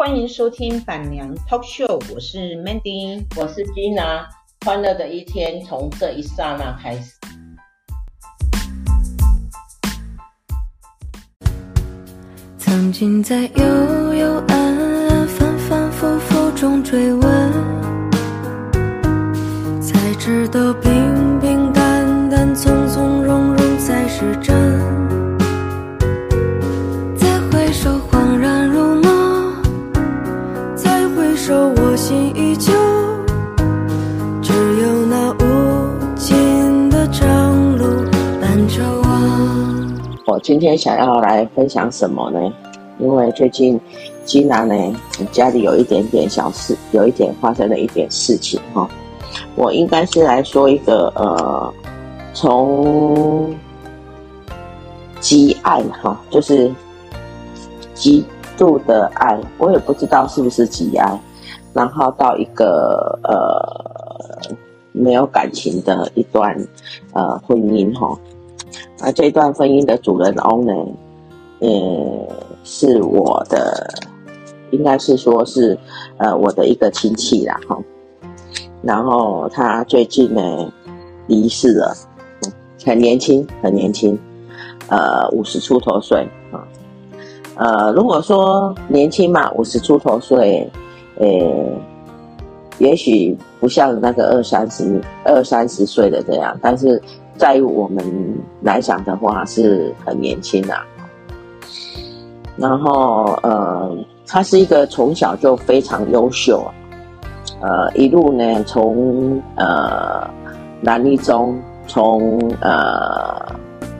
欢迎收听板娘 Talk Show，我是 Mandy，我是 Gina，欢乐的一天从这一刹那开始。曾经在幽幽暗暗、反反复复中追问，今天想要来分享什么呢？因为最近吉娜呢，家里有一点点小事，有一点发生了一点事情哈。我应该是来说一个呃，从极爱哈，就是极度的爱，我也不知道是不是极爱，然后到一个呃没有感情的一段呃婚姻哈。而这段婚姻的主人翁呢，呃，是我的，应该是说是，呃，我的一个亲戚啦，哈。然后他最近呢离世了，很年轻，很年轻，呃，五十出头岁啊。呃，如果说年轻嘛，五十出头岁，呃，也许不像那个二三十、二三十岁的这样，但是。在我们来讲的话，是很年轻啊。然后，呃，他是一个从小就非常优秀，呃，一路呢从呃南一中，从呃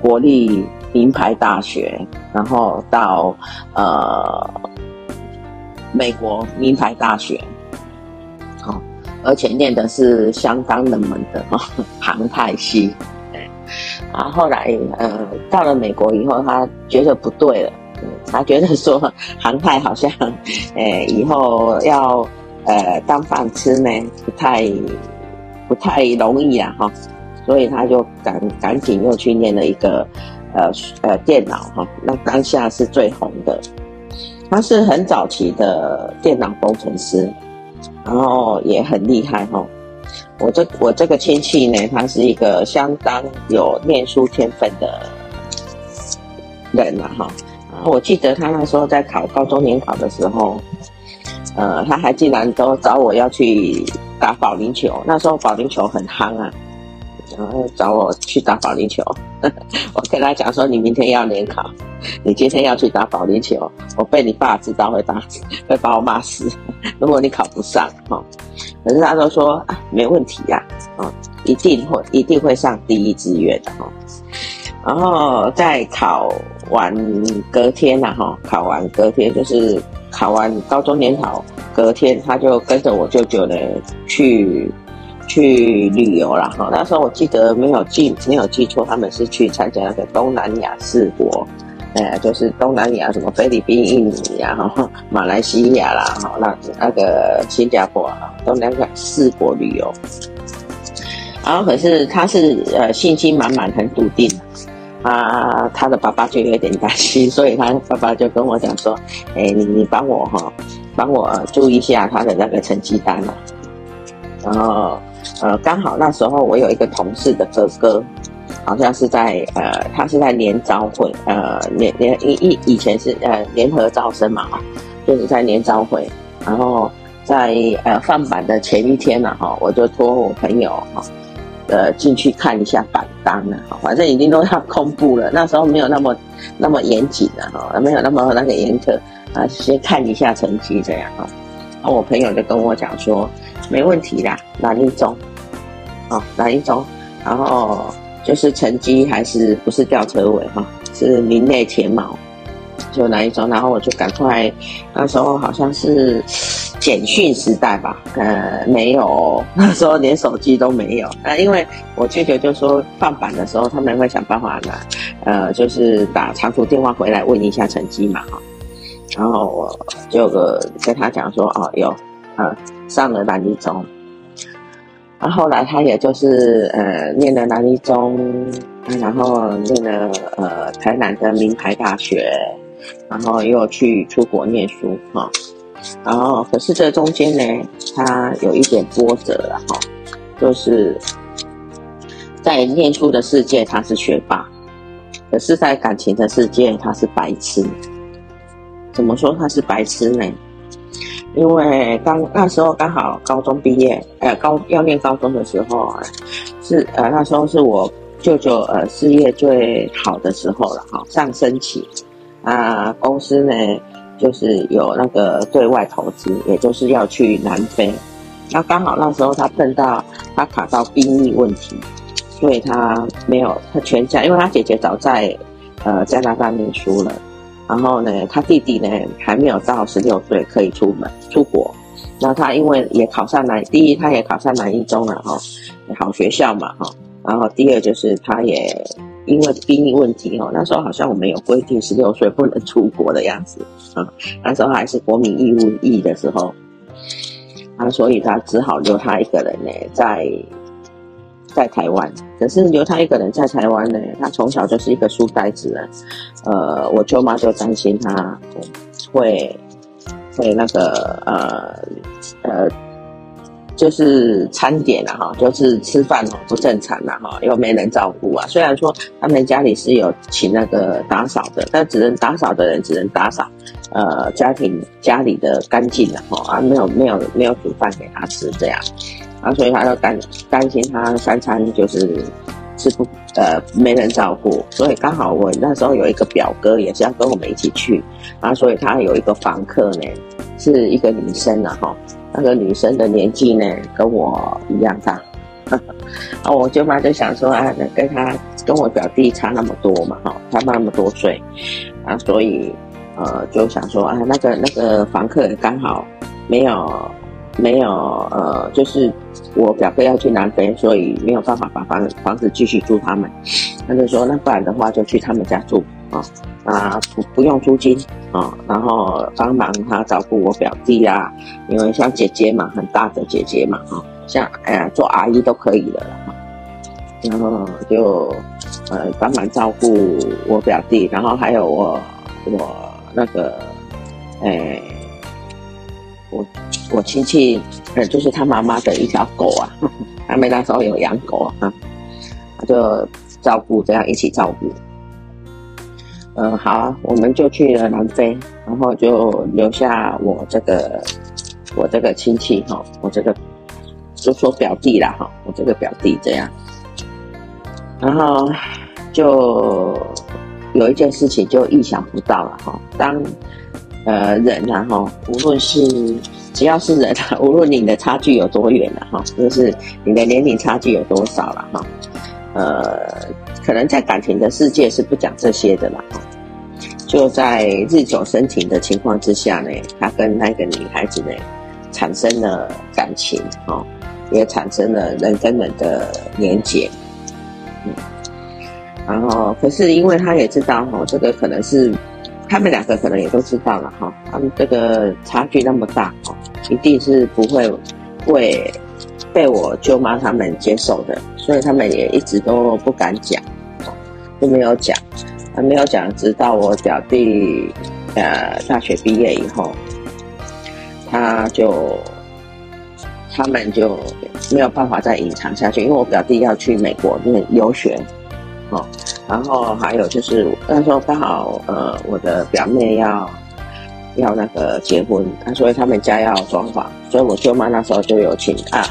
国立名牌大学，然后到呃美国名牌大学，好，而且念的是相当冷门的航太系。然后来，呃，到了美国以后，他觉得不对了，他觉得说航太好像，呃，以后要呃当饭吃呢，不太不太容易啊，哈，所以他就赶赶紧又去念了一个呃呃电脑哈，那当下是最红的，他是很早期的电脑工程师，然后也很厉害哈。我这我这个亲戚呢，他是一个相当有念书天分的人了哈。我记得他那时候在考高中联考的时候，呃，他还竟然都找我要去打保龄球。那时候保龄球很夯啊，然后找我去打保龄球。我跟他讲说，你明天要联考，你今天要去打保龄球，我被你爸知道会打，会把我骂死。如果你考不上哈。可是他都说啊，没问题呀，啊，一定会一定会上第一志愿的哈。然后在考完隔天呐哈，考完隔天就是考完高中联考隔天，他就跟着我舅舅呢去去旅游了哈。那时候我记得没有记没有记错，他们是去参加那个东南亚四国。呃，就是东南亚什么菲律宾、印尼啊，哈，马来西亚啦，哈，那那个新加坡啊，东南亚四国旅游。然后可是他是呃信心满满，很笃定。啊，他的爸爸就有点担心，所以他爸爸就跟我讲说：“哎，你你帮我哈，帮我注意一下他的那个成绩单嘛。”然后呃，刚好那时候我有一个同事的哥哥。好像是在呃，他是在联招会，呃，联联以以以前是呃联合招生嘛，就是在联招会，然后在呃放榜的前一天呢，哈，我就托我朋友哈，呃进去看一下榜单了，哈，反正已经都要公布了，那时候没有那么那么严谨的哈，没有那么那个严格啊，先看一下成绩这样哈，然后我朋友就跟我讲说，没问题啦，南一中，哦，哪一中，然后。就是成绩还是不是吊车尾哈，是名列前茅，就哪一种？然后我就赶快，那时候好像是简讯时代吧，呃，没有，那时候连手机都没有。那因为我舅舅就说放榜的时候他们会想办法拿，呃，就是打长途电话回来问一下成绩嘛哈。然后我就跟他讲说哦，有，呃，上了南一中。然后后来他也就是呃念了南一中，然后念了呃台南的名牌大学，然后又去出国念书哈，然后可是这中间呢，他有一点波折了哈，就是在念书的世界他是学霸，可是在感情的世界他是白痴。怎么说他是白痴呢？因为刚那时候刚好高中毕业，呃，高要念高中的时候啊，是呃那时候是我舅舅呃事业最好的时候了哈，上升期啊，公司呢就是有那个对外投资，也就是要去南非，那刚好那时候他碰到他卡到兵役问题，所以他没有他全家，因为他姐姐早在呃加拿大念书了。然后呢，他弟弟呢还没有到十六岁可以出门出国。那他因为也考上南，第一他也考上南一中了哈，好学校嘛哈。然后第二就是他也因为兵役问题哦，那时候好像我们有规定十六岁不能出国的样子啊。那时候还是国民义务役的时候，啊，所以他只好留他一个人呢在。在台湾，可是留他一个人在台湾呢，他从小就是一个书呆子呢。呃，我舅妈就担心他会会那个呃呃，就是餐点啊哈，就是吃饭哦不正常了哈，又没人照顾啊。虽然说他们家里是有请那个打扫的，但只能打扫的人只能打扫呃家庭家里的干净了哈啊，没有没有没有煮饭给他吃这样。啊，所以他就担担心他三餐就是吃不呃没人照顾，所以刚好我那时候有一个表哥也是要跟我们一起去，啊，所以他有一个房客呢是一个女生啊哈，那个女生的年纪呢跟我一样大，啊，我舅妈就想说啊，跟他跟我表弟差那么多嘛哈，差那么多岁，啊，所以呃就想说啊，那个那个房客刚好没有。没有，呃，就是我表哥要去南非，所以没有办法把房房子继续租他们。他就说，那不然的话就去他们家住啊，啊不不用租金啊，然后帮忙他照顾我表弟啊，因为像姐姐嘛，很大的姐姐嘛，啊，像哎呀做阿姨都可以的了哈。然后就呃帮忙照顾我表弟，然后还有我我那个哎我。我亲戚，呃，就是他妈妈的一条狗啊，他们那时候有养狗啊，他就照顾，这样一起照顾。嗯，好啊，我们就去了南非，然后就留下我这个我这个亲戚哈，我这个就说表弟啦哈，我这个表弟这样，然后就有一件事情就意想不到了哈，当呃人然后无论是只要是人啊，无论你的差距有多远了哈，就是你的年龄差距有多少了哈，呃，可能在感情的世界是不讲这些的啦。就在日久生情的情况之下呢，他跟那个女孩子呢产生了感情哦，也产生了人跟人的连结。嗯，然后可是因为他也知道哈，这个可能是。他们两个可能也都知道了哈，他们这个差距那么大哈，一定是不会会被我舅妈他们接受的，所以他们也一直都不敢讲，都没有讲，还没有讲，直到我表弟呃大学毕业以后，他就他们就没有办法再隐藏下去，因为我表弟要去美国念留学，哦。然后还有就是那时候刚好呃我的表妹要要那个结婚，所以他们家要装潢，所以我舅妈那时候就有请啊，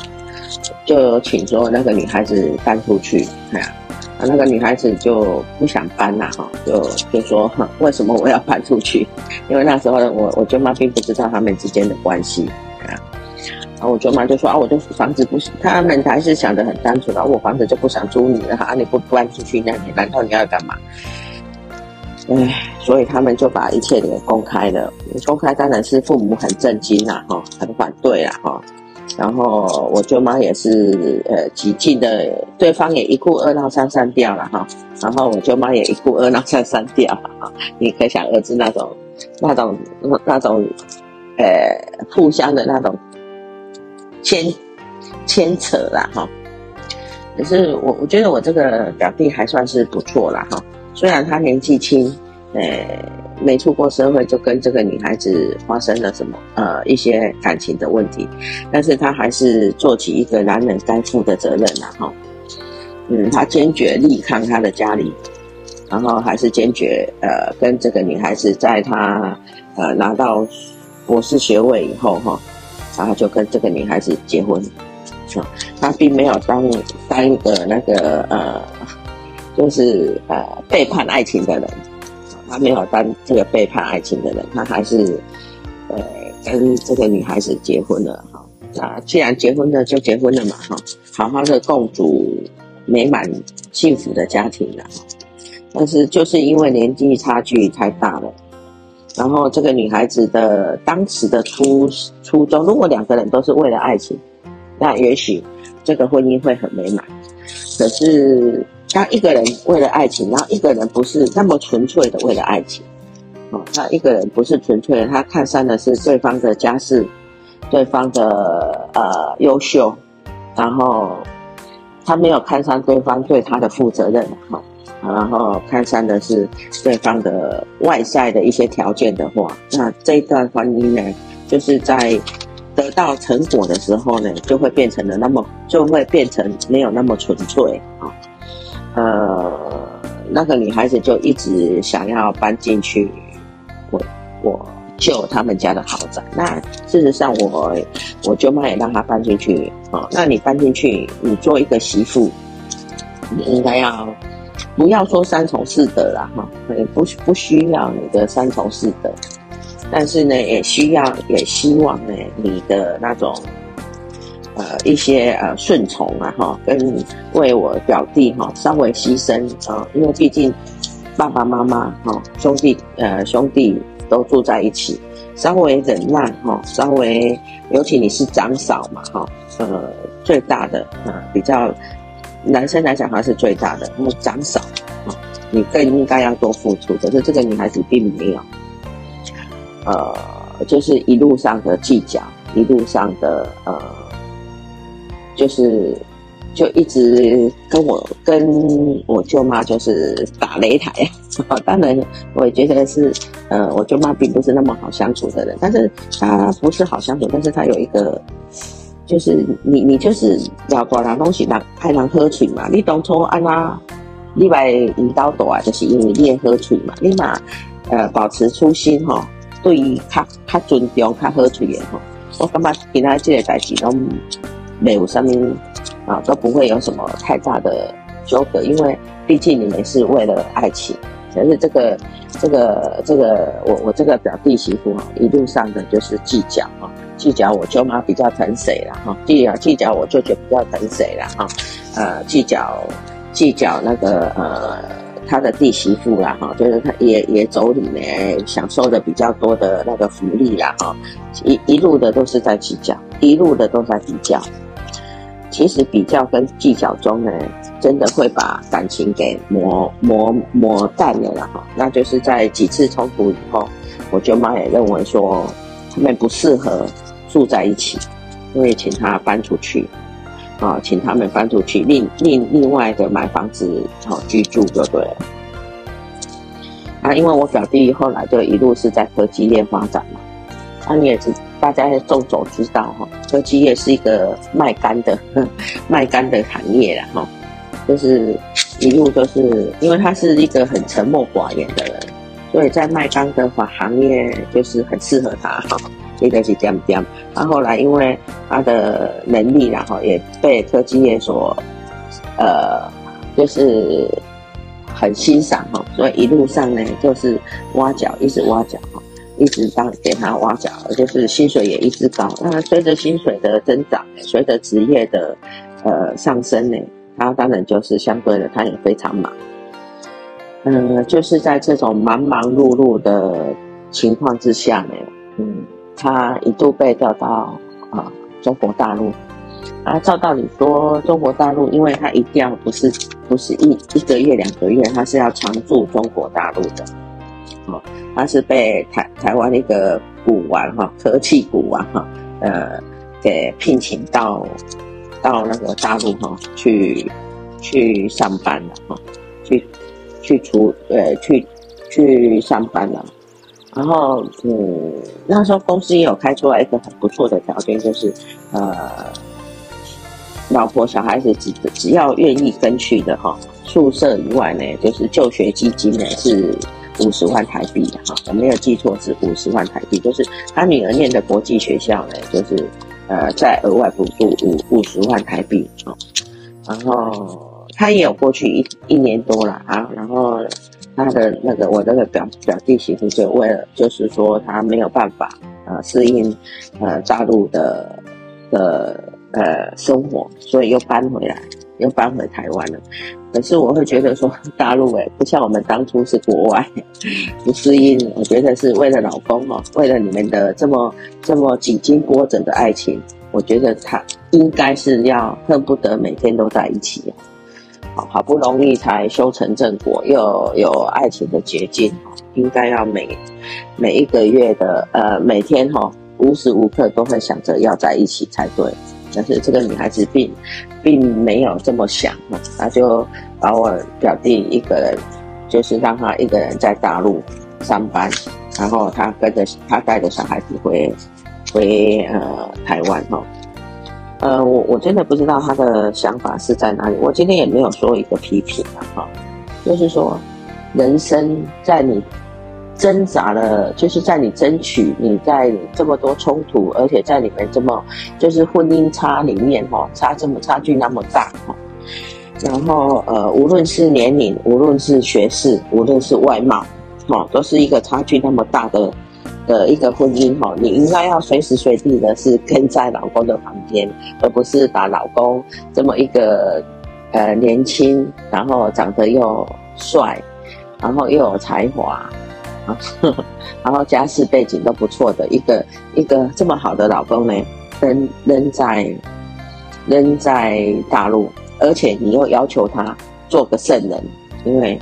就有请说那个女孩子搬出去，哎呀，啊那个女孩子就不想搬了哈，就就说 为什么我要搬出去？因为那时候我我舅妈并不知道他们之间的关系。然后我舅妈就说啊，我这房子不是，他们还是想得很单纯啊，我房子就不想租你了啊，你不搬出去，那你难道你要干嘛？唉，所以他们就把一切给公开了。公开当然是父母很震惊啦，哈，很反对啦，哈。然后我舅妈也是呃极尽的，对方也一哭二闹三上吊了哈。然后我舅妈也一哭二闹三上吊了哈。你可想而知那种那种那那种呃互相的那种。牵牵扯啦哈，可是我我觉得我这个表弟还算是不错啦哈，虽然他年纪轻，呃，没出过社会，就跟这个女孩子发生了什么呃一些感情的问题，但是他还是做起一个男人该负的责任了哈。嗯，他坚决力抗他的家里，然后还是坚决呃跟这个女孩子在他呃拿到博士学位以后哈，然后就跟这个女孩子结婚。啊他并没有当当一个那个呃，就是呃背叛爱情的人。他没有当这个背叛爱情的人，他还是呃跟这个女孩子结婚了哈。那既然结婚了，就结婚了嘛哈，好好的共组美满幸福的家庭了。但是就是因为年纪差距太大了，然后这个女孩子的当时的初初衷，如果两个人都是为了爱情，那也许这个婚姻会很美满。可是。当一个人为了爱情，然后一个人不是那么纯粹的为了爱情，哦，他一个人不是纯粹的，他看上的是对方的家世，对方的呃优秀，然后他没有看上对方对他的负责任，哈，然后看上的是对方的外在的一些条件的话，那这段婚姻呢，就是在得到成果的时候呢，就会变成了那么，就会变成没有那么纯粹，啊。呃，那个女孩子就一直想要搬进去我我舅他们家的豪宅。那事实上我，我舅妈也让她搬进去。啊，那你搬进去，你做一个媳妇，你应该要不要说三从四德啦？哈，也不不需要你的三从四德，但是呢，也需要也希望呢，你的那种。呃，一些呃顺从啊，哈，跟为我表弟哈稍微牺牲啊，因为毕竟爸爸妈妈哈兄弟呃兄弟都住在一起，稍微忍让哈，稍微尤其你是长嫂嘛哈，呃最大的啊比较男生来讲他是最大的，那么长嫂啊，你更应该要多付出，可是这个女孩子并没有，呃，就是一路上的计较，一路上的呃。就是，就一直跟我跟我舅妈就是打擂台啊。当然，我也觉得是，呃，我舅妈并不是那么好相处的人。但是她不是好相处，但是她有一个，就是你你就是要多拿东西，让开人喝水嘛。你当初安那，你来引导多啊，就是因为你也喝水嘛。你嘛，呃，保持初心哈，对于较较尊重、较喝水的哈。我感觉其他这个代志都。没有上面啊，都不会有什么太大的纠葛，因为毕竟你们是为了爱情。可是这个这个这个，我我这个表弟媳妇哈，一路上的就是计较哈，计较我舅妈比较疼谁了哈，计较计较我舅舅比较疼谁了哈，呃，计较计较那个呃他的弟媳妇啦哈，就是他也也妯娌呢，享受的比较多的那个福利啦哈，一一路的都是在计较，一路的都在比较。其实比较跟计较中呢，真的会把感情给磨磨磨淡了啦哈。那就是在几次冲突以后，我舅妈也认为说他们不适合住在一起，所以请他搬出去，啊，请他们搬出去，另另另外的买房子好居住就对了。啊，因为我表弟后来就一路是在科技业发展嘛，啊，你也知。大家众所知道哈，科技业是一个卖干的 卖干的行业了哈，就是一路都是因为他是一个很沉默寡言的人，所以在卖干的话行业就是很适合他哈，一个是这样这样。他后来因为他的能力然后也被科技业所呃就是很欣赏哈，所以一路上呢就是挖角，一直挖角哈。一直当给他挖角，就是薪水也一直高。那随着薪水的增长，随着职业的呃上升呢，他当然就是相对的，他也非常忙。嗯、就是在这种忙忙碌碌的情况之下呢，嗯，他一度被调到啊、中国大陆。啊，照道理说，中国大陆因为他一调不是不是一一个月两个月，他是要常驻中国大陆的。哦他是被台台湾一个股王哈，科技股王哈，呃，给聘请到到那个大陆哈去去上班了哈，去去出呃去去上班了。然后嗯，那时候公司也有开出来一个很不错的条件，就是呃，老婆小孩子只只要愿意跟去的哈，宿舍以外呢，就是就学基金呢是五十万台币的哈，我没有记错是五十万台币，就是他女儿念的国际学校呢，就是呃再额外补助五五十万台币啊，然后他也有过去一一年多了啊，然后。他的那个我那个表表弟媳妇就为了就是说他没有办法呃适应呃大陆的的呃生活，所以又搬回来，又搬回台湾了。可是我会觉得说大陆诶不像我们当初是国外不适应，我觉得是为了老公哦，为了你们的这么这么几经波折的爱情，我觉得他应该是要恨不得每天都在一起。好不容易才修成正果，又有，爱情的结晶，应该要每每一个月的呃每天哈无时无刻都会想着要在一起才对。但是这个女孩子并并没有这么想，她就把我表弟一个人，就是让他一个人在大陆上班，然后他跟着他带着小孩子回回呃台湾哈。呃，我我真的不知道他的想法是在哪里。我今天也没有说一个批评啊，哈，就是说，人生在你挣扎了，就是在你争取，你在这么多冲突，而且在你们这么就是婚姻差里面，哈，差这么差距那么大，哈，然后呃，无论是年龄，无论是学识，无论是外貌，哈，都是一个差距那么大的。的一个婚姻哈，你应该要随时随地的是跟在老公的旁边，而不是把老公这么一个呃年轻，然后长得又帅，然后又有才华，然后家世背景都不错的一个一个这么好的老公呢，扔扔在扔在大陆，而且你又要求他做个圣人，因为。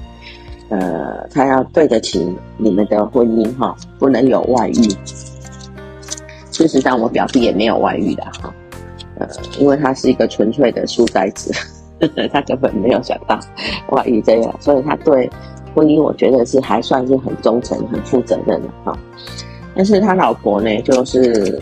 呃，他要对得起你们的婚姻哈，不能有外遇。事实上，我表弟也没有外遇的哈，呃，因为他是一个纯粹的书呆子，呵 呵他根本没有想到外遇这样，所以他对婚姻，我觉得是还算是很忠诚、很负责任的哈。但是他老婆呢，就是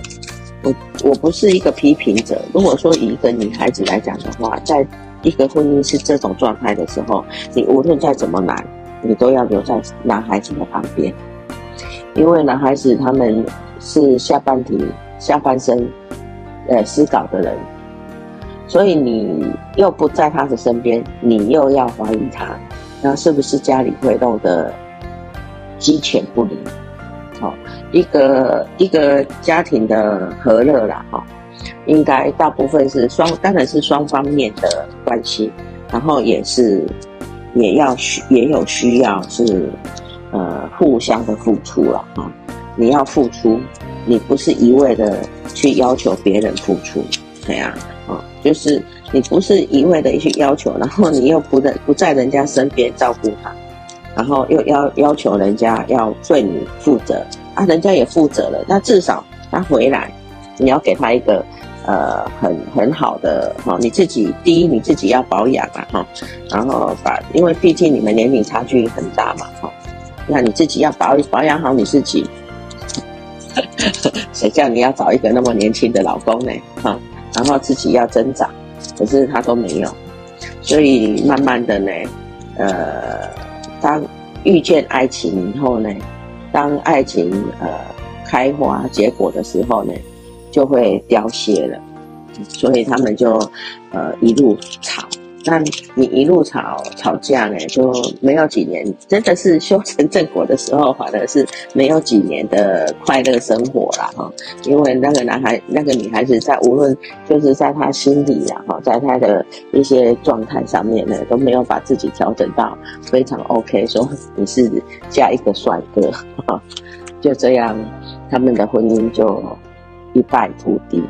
我我不是一个批评者。如果说以一个女孩子来讲的话，在一个婚姻是这种状态的时候，你无论再怎么难。你都要留在男孩子的旁边，因为男孩子他们是下半体、下半身，呃，思考的人，所以你又不在他的身边，你又要怀疑他，那是不是家里会弄得鸡犬不宁？好，一个一个家庭的和乐啦，哈，应该大部分是双，当然是双方面的关系，然后也是。也要需也有需要是，呃，互相的付出了啊。你要付出，你不是一味的去要求别人付出，对呀，啊，就是你不是一味的去要求，然后你又不能不在人家身边照顾他，然后又要要求人家要对你负责啊，人家也负责了，那至少他回来，你要给他一个。呃，很很好的哈，你自己第一你自己要保养啊哈，然后把，因为毕竟你们年龄差距很大嘛哈，那你自己要保保养好你自己，谁叫你要找一个那么年轻的老公呢哈，然后自己要增长，可是他都没有，所以慢慢的呢，呃，当遇见爱情以后呢，当爱情呃开花结果的时候呢。就会凋谢了，所以他们就呃一路吵。那你一路吵吵架呢，就没有几年，真的是修成正果的时候，反而是没有几年的快乐生活了哈。因为那个男孩、那个女孩子，在无论就是在他心里呀哈，在他的一些状态上面呢，都没有把自己调整到非常 OK。说你是嫁一个帅哥，就这样，他们的婚姻就。一败涂地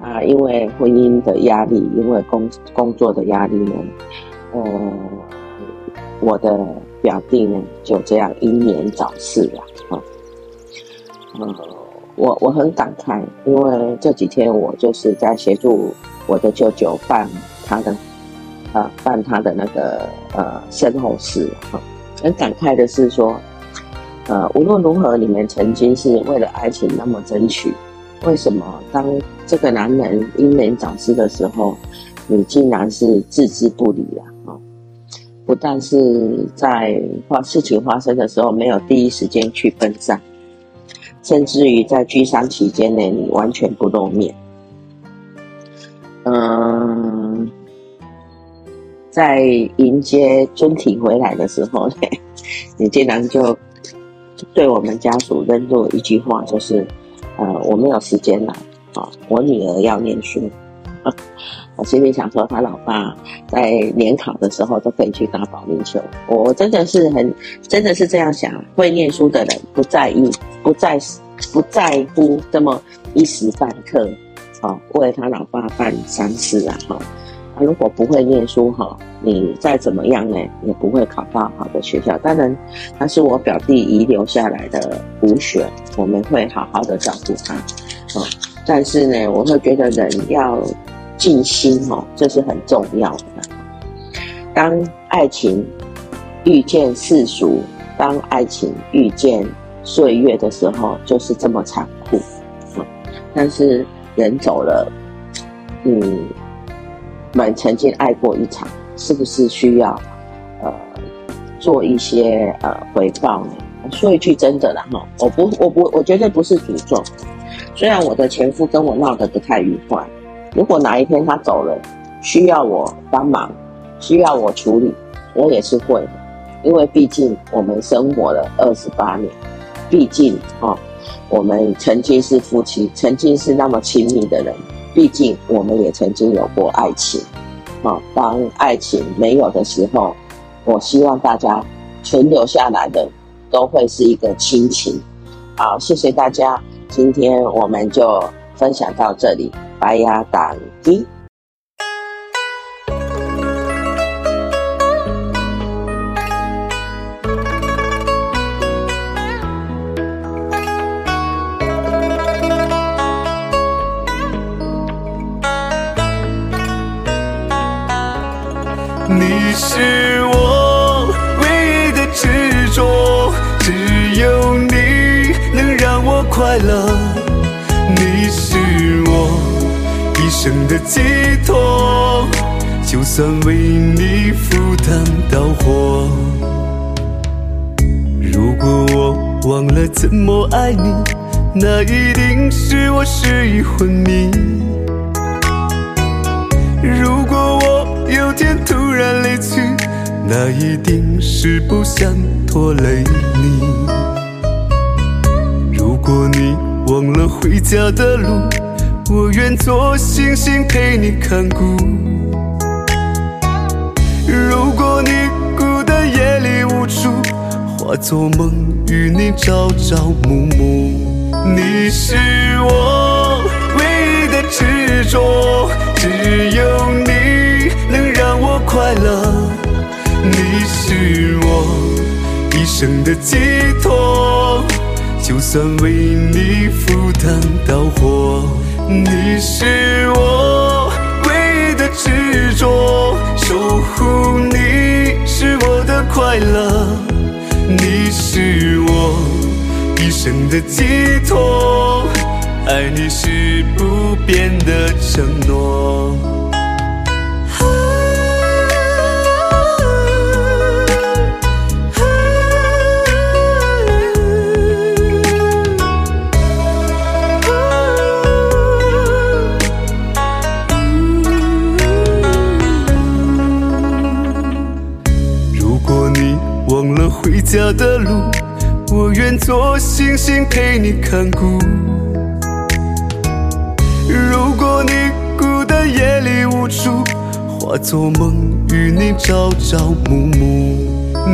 啊！因为婚姻的压力，因为工工作的压力呢，呃，我的表弟呢就这样英年早逝了啊。呃，我我很感慨，因为这几天我就是在协助我的舅舅办他的啊办他的那个呃身后事哈。很感慨的是说。呃，无论如何，你们曾经是为了爱情那么争取，为什么当这个男人英年早逝的时候，你竟然是置之不理了啊？不但是在发事情发生的时候没有第一时间去奔丧，甚至于在居丧期间呢，你完全不露面。嗯，在迎接尊体回来的时候呢，你竟然就对我们家属扔落一句话，就是呃，我没有时间了啊，我女儿要念书。我心里想说，他老爸在联考的时候都可以去打保龄球。我真的是很，真的是这样想。会念书的人不在意，不在，不在乎这么一时半刻，啊，为他老爸办丧事啊，哈。如果不会念书，哈，你再怎么样呢，也不会考到好的学校。当然，他是我表弟遗留下来的骨血，我们会好好的照顾他，啊。但是呢，我会觉得人要。尽心哦，这是很重要的。当爱情遇见世俗，当爱情遇见岁月的时候，就是这么残酷。但是人走了，嗯，们曾经爱过一场，是不是需要呃做一些呃回报呢？说一句真的啦哈，我不，我不，我绝对不是诅咒。虽然我的前夫跟我闹得不太愉快。如果哪一天他走了，需要我帮忙，需要我处理，我也是会的，因为毕竟我们生活了二十八年，毕竟啊、哦，我们曾经是夫妻，曾经是那么亲密的人，毕竟我们也曾经有过爱情，好、当爱情没有的时候，我希望大家存留下来的都会是一个亲情。好，谢谢大家，今天我们就分享到这里。白鸭蛋鸡。是我唯一的执着，只有你能让我快乐。你是我。一生的寄托，就算为你赴汤蹈火。如果我忘了怎么爱你，那一定是我失忆昏迷。如有天突然离去，那一定是不想拖累你。如果你忘了回家的路。我愿做星星陪你看顾。如果你孤单夜里无助，化作梦与你朝朝暮暮。你是我唯一的执着，只有你快乐。你是我一生的寄托，就算为你赴汤蹈火。你是我唯一的执着，守护你是我的快乐，你是我一生的寄托，爱你是不变的承诺。家的路，我愿做星星陪你看顾。如果你孤单夜里无助，化作梦与你朝朝暮暮。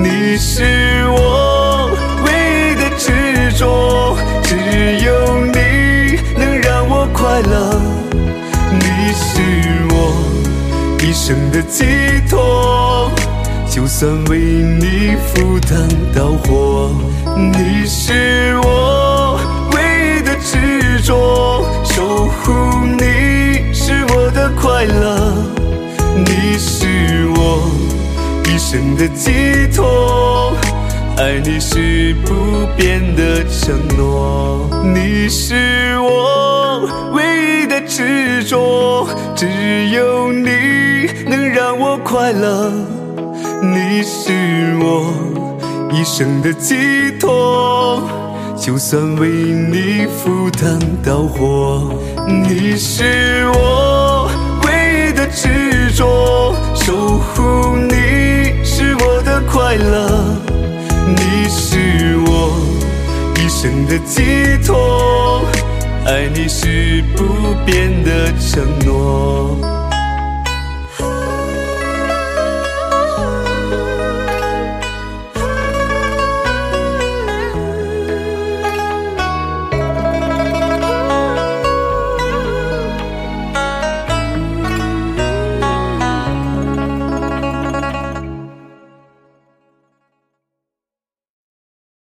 你是我唯一的执着，只有你能让我快乐。你是我一生的寄托。就算为你赴汤蹈火，你是我唯一的执着，守护你是我的快乐，你是我一生的寄托，爱你是不变的承诺。你是我唯一的执着，只有你能让我快乐。你是我一生的寄托，就算为你赴汤蹈火。你是我唯一的执着，守护你是我的快乐。你是我一生的寄托，爱你是不变的承诺。